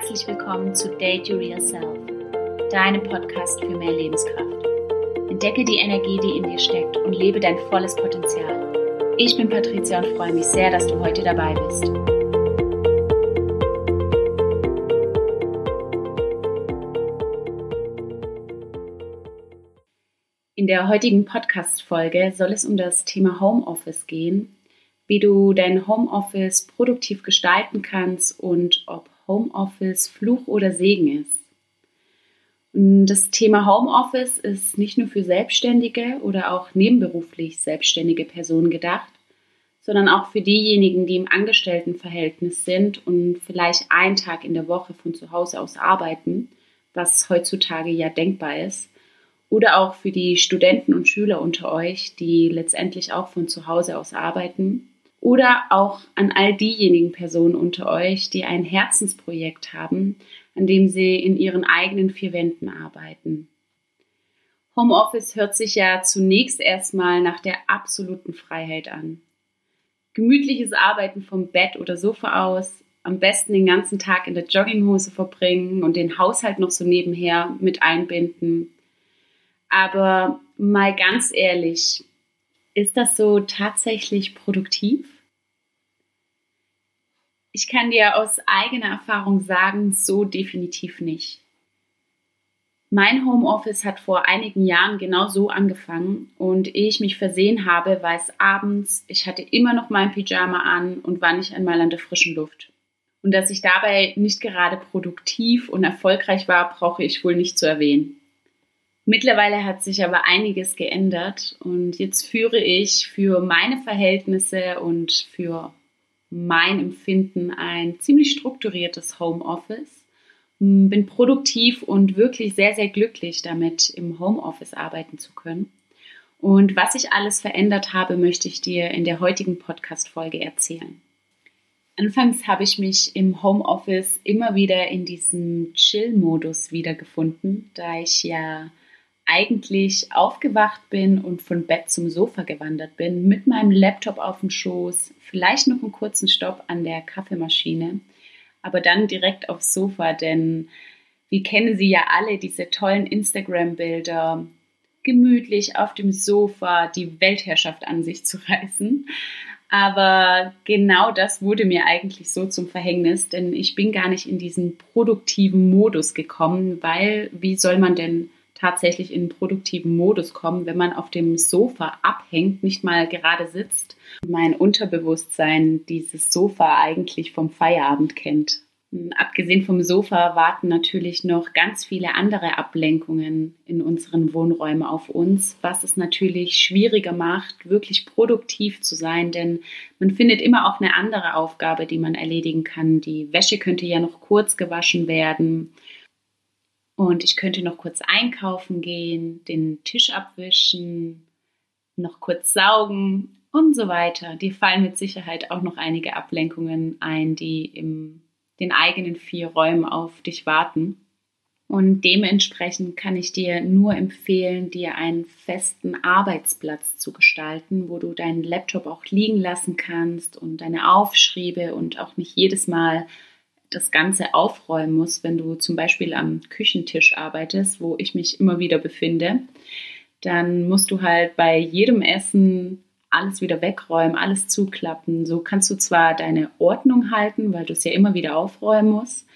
Herzlich willkommen zu Date Your Real Self, deinem Podcast für mehr Lebenskraft. Entdecke die Energie, die in dir steckt und lebe dein volles Potenzial. Ich bin Patricia und freue mich sehr, dass du heute dabei bist. In der heutigen Podcast-Folge soll es um das Thema Homeoffice gehen, wie du dein Homeoffice produktiv gestalten kannst und ob Homeoffice Fluch oder Segen ist. Und das Thema Homeoffice ist nicht nur für Selbstständige oder auch nebenberuflich selbstständige Personen gedacht, sondern auch für diejenigen, die im Angestelltenverhältnis sind und vielleicht einen Tag in der Woche von zu Hause aus arbeiten, was heutzutage ja denkbar ist. Oder auch für die Studenten und Schüler unter euch, die letztendlich auch von zu Hause aus arbeiten oder auch an all diejenigen Personen unter euch, die ein Herzensprojekt haben, an dem sie in ihren eigenen vier Wänden arbeiten. Homeoffice hört sich ja zunächst erstmal nach der absoluten Freiheit an. Gemütliches Arbeiten vom Bett oder Sofa aus, am besten den ganzen Tag in der Jogginghose verbringen und den Haushalt noch so nebenher mit einbinden. Aber mal ganz ehrlich, ist das so tatsächlich produktiv? Ich kann dir aus eigener Erfahrung sagen, so definitiv nicht. Mein Homeoffice hat vor einigen Jahren genau so angefangen und ehe ich mich versehen habe, war es abends, ich hatte immer noch mein Pyjama an und war nicht einmal an der frischen Luft. Und dass ich dabei nicht gerade produktiv und erfolgreich war, brauche ich wohl nicht zu erwähnen. Mittlerweile hat sich aber einiges geändert und jetzt führe ich für meine Verhältnisse und für mein Empfinden ein ziemlich strukturiertes Homeoffice. Bin produktiv und wirklich sehr, sehr glücklich damit, im Homeoffice arbeiten zu können. Und was ich alles verändert habe, möchte ich dir in der heutigen Podcast-Folge erzählen. Anfangs habe ich mich im Homeoffice immer wieder in diesem Chill-Modus wiedergefunden, da ich ja eigentlich aufgewacht bin und von Bett zum Sofa gewandert bin, mit meinem Laptop auf dem Schoß, vielleicht noch einen kurzen Stopp an der Kaffeemaschine, aber dann direkt aufs Sofa, denn wir kennen sie ja alle, diese tollen Instagram-Bilder, gemütlich auf dem Sofa die Weltherrschaft an sich zu reißen. Aber genau das wurde mir eigentlich so zum Verhängnis, denn ich bin gar nicht in diesen produktiven Modus gekommen, weil wie soll man denn tatsächlich in produktiven Modus kommen, wenn man auf dem Sofa abhängt, nicht mal gerade sitzt. Mein Unterbewusstsein dieses Sofa eigentlich vom Feierabend kennt. Abgesehen vom Sofa warten natürlich noch ganz viele andere Ablenkungen in unseren Wohnräumen auf uns, was es natürlich schwieriger macht, wirklich produktiv zu sein, denn man findet immer auch eine andere Aufgabe, die man erledigen kann. Die Wäsche könnte ja noch kurz gewaschen werden und ich könnte noch kurz einkaufen gehen, den Tisch abwischen, noch kurz saugen und so weiter. Die fallen mit Sicherheit auch noch einige Ablenkungen ein, die in den eigenen vier Räumen auf dich warten. Und dementsprechend kann ich dir nur empfehlen, dir einen festen Arbeitsplatz zu gestalten, wo du deinen Laptop auch liegen lassen kannst und deine Aufschriebe und auch nicht jedes Mal das Ganze aufräumen musst, wenn du zum Beispiel am Küchentisch arbeitest, wo ich mich immer wieder befinde, dann musst du halt bei jedem Essen alles wieder wegräumen, alles zuklappen. So kannst du zwar deine Ordnung halten, weil du es ja immer wieder aufräumen musst,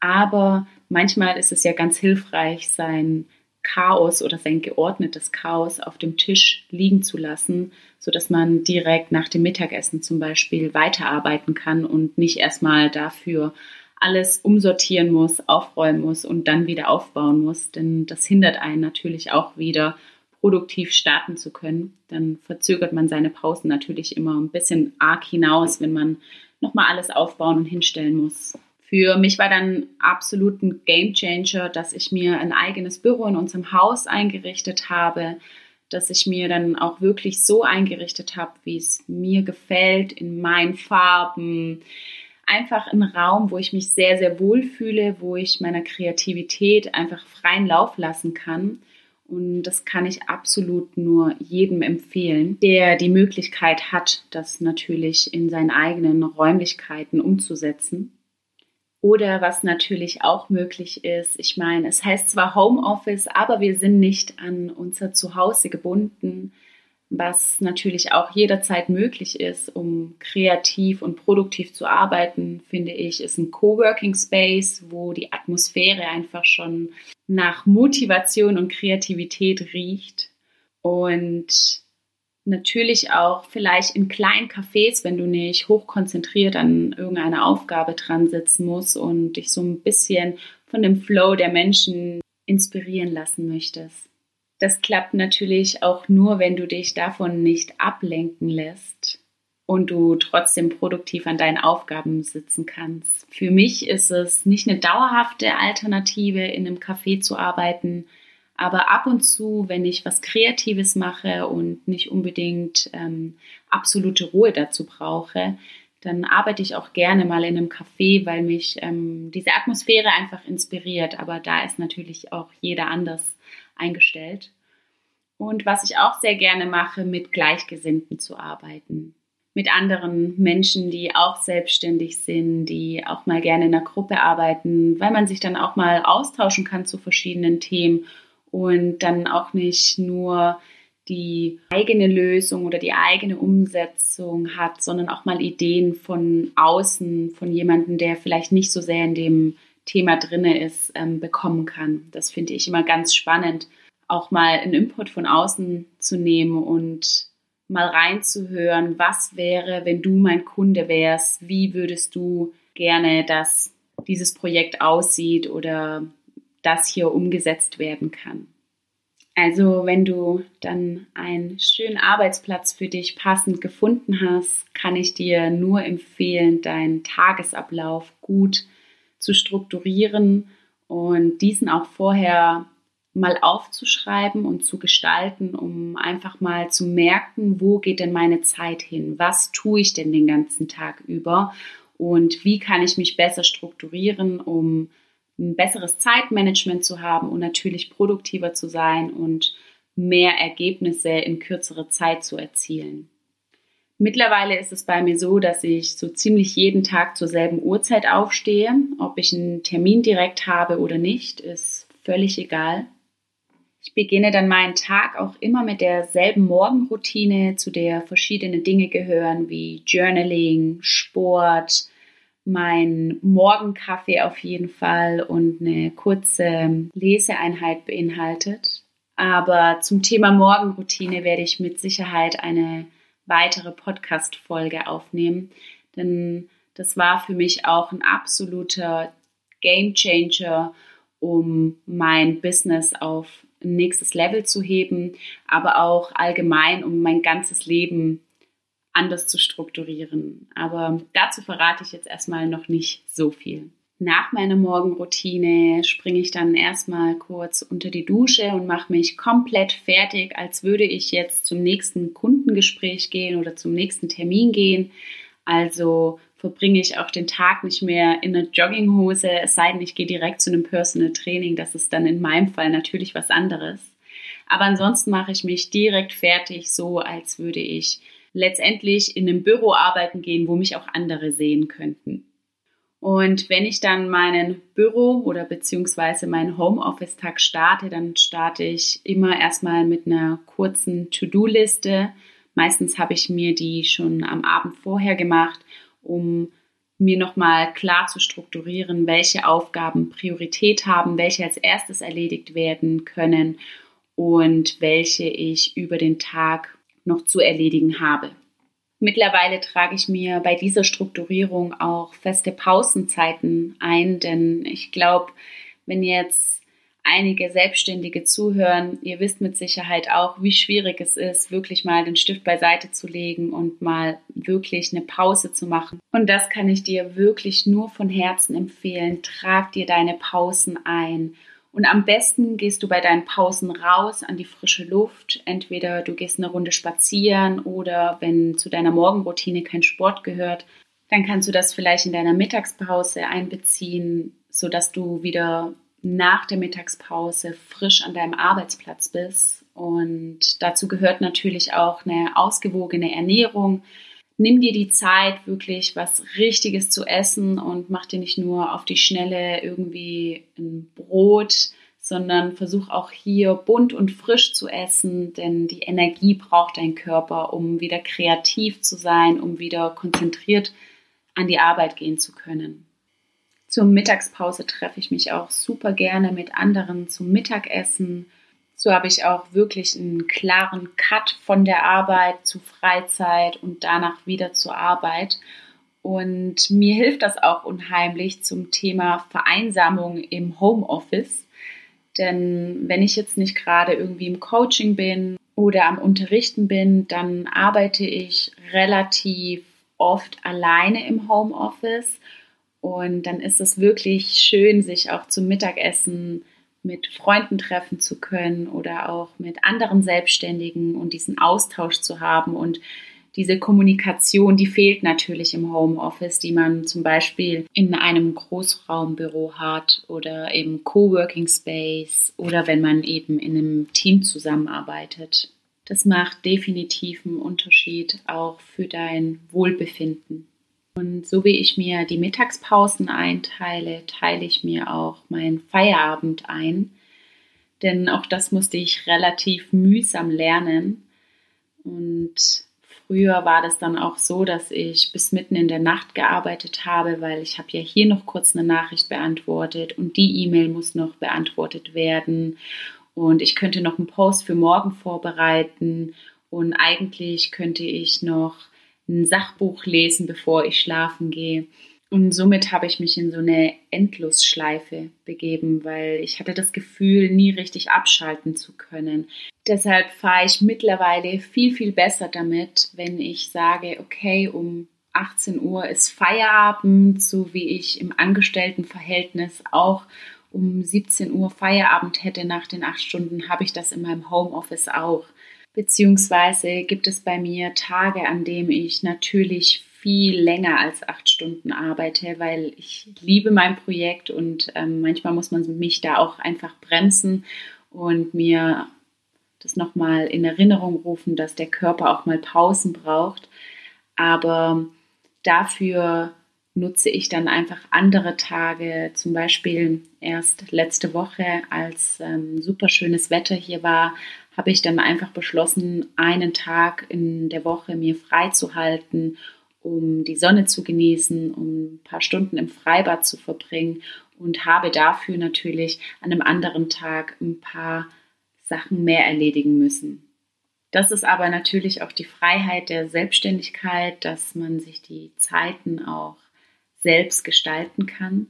aber manchmal ist es ja ganz hilfreich, sein Chaos oder sein geordnetes Chaos auf dem Tisch liegen zu lassen, sodass man direkt nach dem Mittagessen zum Beispiel weiterarbeiten kann und nicht erstmal dafür alles umsortieren muss, aufräumen muss und dann wieder aufbauen muss. Denn das hindert einen natürlich auch wieder, produktiv starten zu können. Dann verzögert man seine Pausen natürlich immer ein bisschen arg hinaus, wenn man nochmal alles aufbauen und hinstellen muss. Für mich war dann absolut ein Game Changer, dass ich mir ein eigenes Büro in unserem Haus eingerichtet habe, dass ich mir dann auch wirklich so eingerichtet habe, wie es mir gefällt, in meinen Farben. Einfach ein Raum, wo ich mich sehr, sehr wohl fühle, wo ich meiner Kreativität einfach freien Lauf lassen kann. Und das kann ich absolut nur jedem empfehlen, der die Möglichkeit hat, das natürlich in seinen eigenen Räumlichkeiten umzusetzen. Oder was natürlich auch möglich ist, ich meine, es heißt zwar Homeoffice, aber wir sind nicht an unser Zuhause gebunden, was natürlich auch jederzeit möglich ist, um kreativ und produktiv zu arbeiten, finde ich, ist ein Coworking Space, wo die Atmosphäre einfach schon nach Motivation und Kreativität riecht. Und natürlich auch vielleicht in kleinen Cafés, wenn du nicht hochkonzentriert an irgendeiner Aufgabe dran sitzen musst und dich so ein bisschen von dem Flow der Menschen inspirieren lassen möchtest. Das klappt natürlich auch nur, wenn du dich davon nicht ablenken lässt und du trotzdem produktiv an deinen Aufgaben sitzen kannst. Für mich ist es nicht eine dauerhafte Alternative, in einem Café zu arbeiten, aber ab und zu, wenn ich was Kreatives mache und nicht unbedingt ähm, absolute Ruhe dazu brauche, dann arbeite ich auch gerne mal in einem Café, weil mich ähm, diese Atmosphäre einfach inspiriert. Aber da ist natürlich auch jeder anders eingestellt. Und was ich auch sehr gerne mache, mit Gleichgesinnten zu arbeiten. Mit anderen Menschen, die auch selbstständig sind, die auch mal gerne in einer Gruppe arbeiten, weil man sich dann auch mal austauschen kann zu verschiedenen Themen und dann auch nicht nur die eigene Lösung oder die eigene Umsetzung hat, sondern auch mal Ideen von außen, von jemandem, der vielleicht nicht so sehr in dem Thema drinne ist, ähm, bekommen kann. Das finde ich immer ganz spannend, auch mal einen Input von außen zu nehmen und mal reinzuhören, was wäre, wenn du mein Kunde wärst, wie würdest du gerne, dass dieses Projekt aussieht oder das hier umgesetzt werden kann. Also wenn du dann einen schönen Arbeitsplatz für dich passend gefunden hast, kann ich dir nur empfehlen, deinen Tagesablauf gut zu strukturieren und diesen auch vorher mal aufzuschreiben und zu gestalten, um einfach mal zu merken, wo geht denn meine Zeit hin? Was tue ich denn den ganzen Tag über? Und wie kann ich mich besser strukturieren, um ein besseres Zeitmanagement zu haben und natürlich produktiver zu sein und mehr Ergebnisse in kürzere Zeit zu erzielen. Mittlerweile ist es bei mir so, dass ich so ziemlich jeden Tag zur selben Uhrzeit aufstehe. Ob ich einen Termin direkt habe oder nicht, ist völlig egal. Ich beginne dann meinen Tag auch immer mit derselben Morgenroutine, zu der verschiedene Dinge gehören wie Journaling, Sport, mein Morgenkaffee auf jeden Fall und eine kurze Leseeinheit beinhaltet. Aber zum Thema Morgenroutine werde ich mit Sicherheit eine weitere Podcast-Folge aufnehmen, denn das war für mich auch ein absoluter Game Changer, um mein Business auf ein nächstes Level zu heben, aber auch allgemein, um mein ganzes Leben anders zu strukturieren. Aber dazu verrate ich jetzt erstmal noch nicht so viel. Nach meiner Morgenroutine springe ich dann erstmal kurz unter die Dusche und mache mich komplett fertig, als würde ich jetzt zum nächsten Kundengespräch gehen oder zum nächsten Termin gehen. Also verbringe ich auch den Tag nicht mehr in einer Jogginghose, es sei denn, ich gehe direkt zu einem Personal Training. Das ist dann in meinem Fall natürlich was anderes. Aber ansonsten mache ich mich direkt fertig, so als würde ich letztendlich in einem Büro arbeiten gehen, wo mich auch andere sehen könnten. Und wenn ich dann meinen Büro oder beziehungsweise meinen Homeoffice-Tag starte, dann starte ich immer erstmal mit einer kurzen To-Do-Liste. Meistens habe ich mir die schon am Abend vorher gemacht, um mir nochmal klar zu strukturieren, welche Aufgaben Priorität haben, welche als erstes erledigt werden können und welche ich über den Tag noch zu erledigen habe. Mittlerweile trage ich mir bei dieser Strukturierung auch feste Pausenzeiten ein, denn ich glaube, wenn jetzt einige Selbstständige zuhören, ihr wisst mit Sicherheit auch, wie schwierig es ist, wirklich mal den Stift beiseite zu legen und mal wirklich eine Pause zu machen. Und das kann ich dir wirklich nur von Herzen empfehlen. Trag dir deine Pausen ein und am besten gehst du bei deinen Pausen raus an die frische Luft. Entweder du gehst eine Runde spazieren oder wenn zu deiner Morgenroutine kein Sport gehört, dann kannst du das vielleicht in deiner Mittagspause einbeziehen, sodass du wieder nach der Mittagspause frisch an deinem Arbeitsplatz bist. Und dazu gehört natürlich auch eine ausgewogene Ernährung, nimm dir die Zeit, wirklich was Richtiges zu essen und mach dir nicht nur auf die Schnelle irgendwie ein Brot, sondern versuch auch hier bunt und frisch zu essen, denn die Energie braucht dein Körper, um wieder kreativ zu sein, um wieder konzentriert an die Arbeit gehen zu können. Zur Mittagspause treffe ich mich auch super gerne mit anderen zum Mittagessen so habe ich auch wirklich einen klaren Cut von der Arbeit zu Freizeit und danach wieder zur Arbeit. Und mir hilft das auch unheimlich zum Thema Vereinsamung im Homeoffice. Denn wenn ich jetzt nicht gerade irgendwie im Coaching bin oder am Unterrichten bin, dann arbeite ich relativ oft alleine im Homeoffice. Und dann ist es wirklich schön, sich auch zum Mittagessen mit Freunden treffen zu können oder auch mit anderen Selbstständigen und diesen Austausch zu haben und diese Kommunikation, die fehlt natürlich im Homeoffice, die man zum Beispiel in einem Großraumbüro hat oder im Coworking Space oder wenn man eben in einem Team zusammenarbeitet. Das macht definitiv einen Unterschied auch für dein Wohlbefinden. Und so wie ich mir die Mittagspausen einteile, teile ich mir auch meinen Feierabend ein. Denn auch das musste ich relativ mühsam lernen. Und früher war das dann auch so, dass ich bis mitten in der Nacht gearbeitet habe, weil ich habe ja hier noch kurz eine Nachricht beantwortet und die E-Mail muss noch beantwortet werden. Und ich könnte noch einen Post für morgen vorbereiten. Und eigentlich könnte ich noch ein Sachbuch lesen, bevor ich schlafen gehe. Und somit habe ich mich in so eine Endlosschleife begeben, weil ich hatte das Gefühl, nie richtig abschalten zu können. Deshalb fahre ich mittlerweile viel, viel besser damit, wenn ich sage, okay, um 18 Uhr ist Feierabend, so wie ich im Angestelltenverhältnis auch um 17 Uhr Feierabend hätte nach den acht Stunden, habe ich das in meinem Homeoffice auch. Beziehungsweise gibt es bei mir Tage, an denen ich natürlich viel länger als acht Stunden arbeite, weil ich liebe mein Projekt und ähm, manchmal muss man mich da auch einfach bremsen und mir das nochmal in Erinnerung rufen, dass der Körper auch mal Pausen braucht. Aber dafür nutze ich dann einfach andere Tage, zum Beispiel erst letzte Woche, als ähm, super schönes Wetter hier war, habe ich dann einfach beschlossen, einen Tag in der Woche mir frei zu halten, um die Sonne zu genießen, um ein paar Stunden im Freibad zu verbringen und habe dafür natürlich an einem anderen Tag ein paar Sachen mehr erledigen müssen. Das ist aber natürlich auch die Freiheit der Selbstständigkeit, dass man sich die Zeiten auch selbst gestalten kann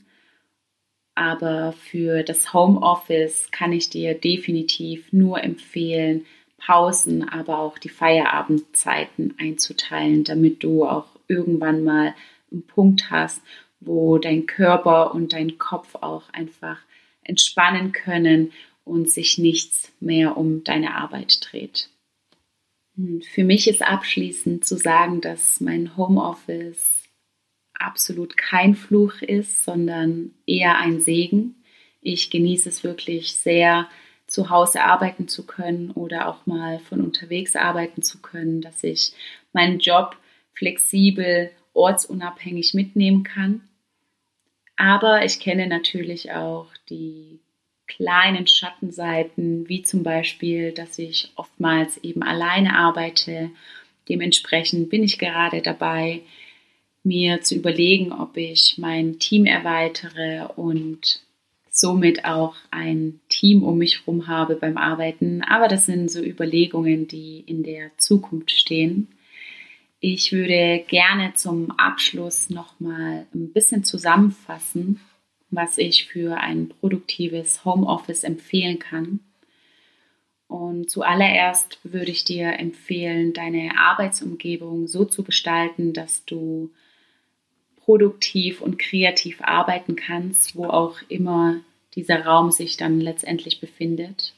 aber für das Homeoffice kann ich dir definitiv nur empfehlen, Pausen, aber auch die Feierabendzeiten einzuteilen, damit du auch irgendwann mal einen Punkt hast, wo dein Körper und dein Kopf auch einfach entspannen können und sich nichts mehr um deine Arbeit dreht. Hm, für mich ist abschließend zu sagen, dass mein Homeoffice absolut kein Fluch ist, sondern eher ein Segen. Ich genieße es wirklich sehr, zu Hause arbeiten zu können oder auch mal von unterwegs arbeiten zu können, dass ich meinen Job flexibel, ortsunabhängig mitnehmen kann. Aber ich kenne natürlich auch die kleinen Schattenseiten, wie zum Beispiel, dass ich oftmals eben alleine arbeite. Dementsprechend bin ich gerade dabei, mir zu überlegen, ob ich mein Team erweitere und somit auch ein Team um mich herum habe beim Arbeiten. Aber das sind so Überlegungen, die in der Zukunft stehen. Ich würde gerne zum Abschluss nochmal ein bisschen zusammenfassen, was ich für ein produktives Homeoffice empfehlen kann. Und zuallererst würde ich dir empfehlen, deine Arbeitsumgebung so zu gestalten, dass du produktiv und kreativ arbeiten kannst, wo auch immer dieser Raum sich dann letztendlich befindet,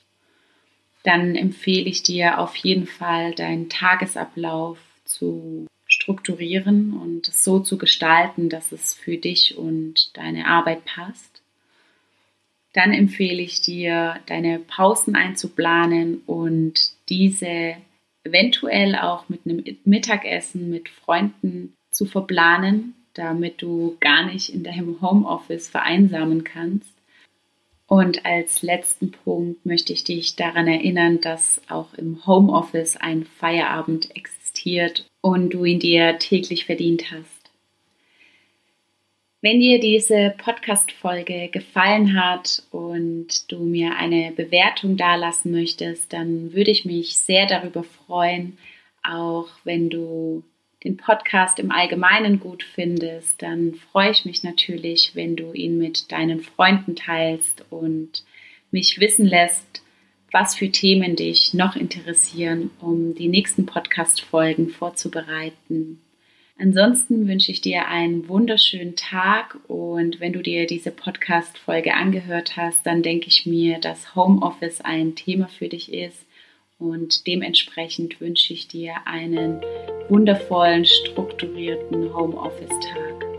dann empfehle ich dir auf jeden Fall deinen Tagesablauf zu strukturieren und so zu gestalten, dass es für dich und deine Arbeit passt. Dann empfehle ich dir, deine Pausen einzuplanen und diese eventuell auch mit einem Mittagessen mit Freunden zu verplanen, damit du gar nicht in deinem Homeoffice vereinsamen kannst. Und als letzten Punkt möchte ich dich daran erinnern, dass auch im Homeoffice ein Feierabend existiert und du ihn dir täglich verdient hast. Wenn dir diese Podcast-Folge gefallen hat und du mir eine Bewertung dalassen möchtest, dann würde ich mich sehr darüber freuen. Auch wenn du den Podcast im Allgemeinen gut findest, dann freue ich mich natürlich, wenn du ihn mit deinen Freunden teilst und mich wissen lässt, was für Themen dich noch interessieren, um die nächsten Podcast-Folgen vorzubereiten. Ansonsten wünsche ich dir einen wunderschönen Tag und wenn du dir diese Podcast-Folge angehört hast, dann denke ich mir, dass Homeoffice ein Thema für dich ist und dementsprechend wünsche ich dir einen wundervollen, strukturierten Homeoffice-Tag.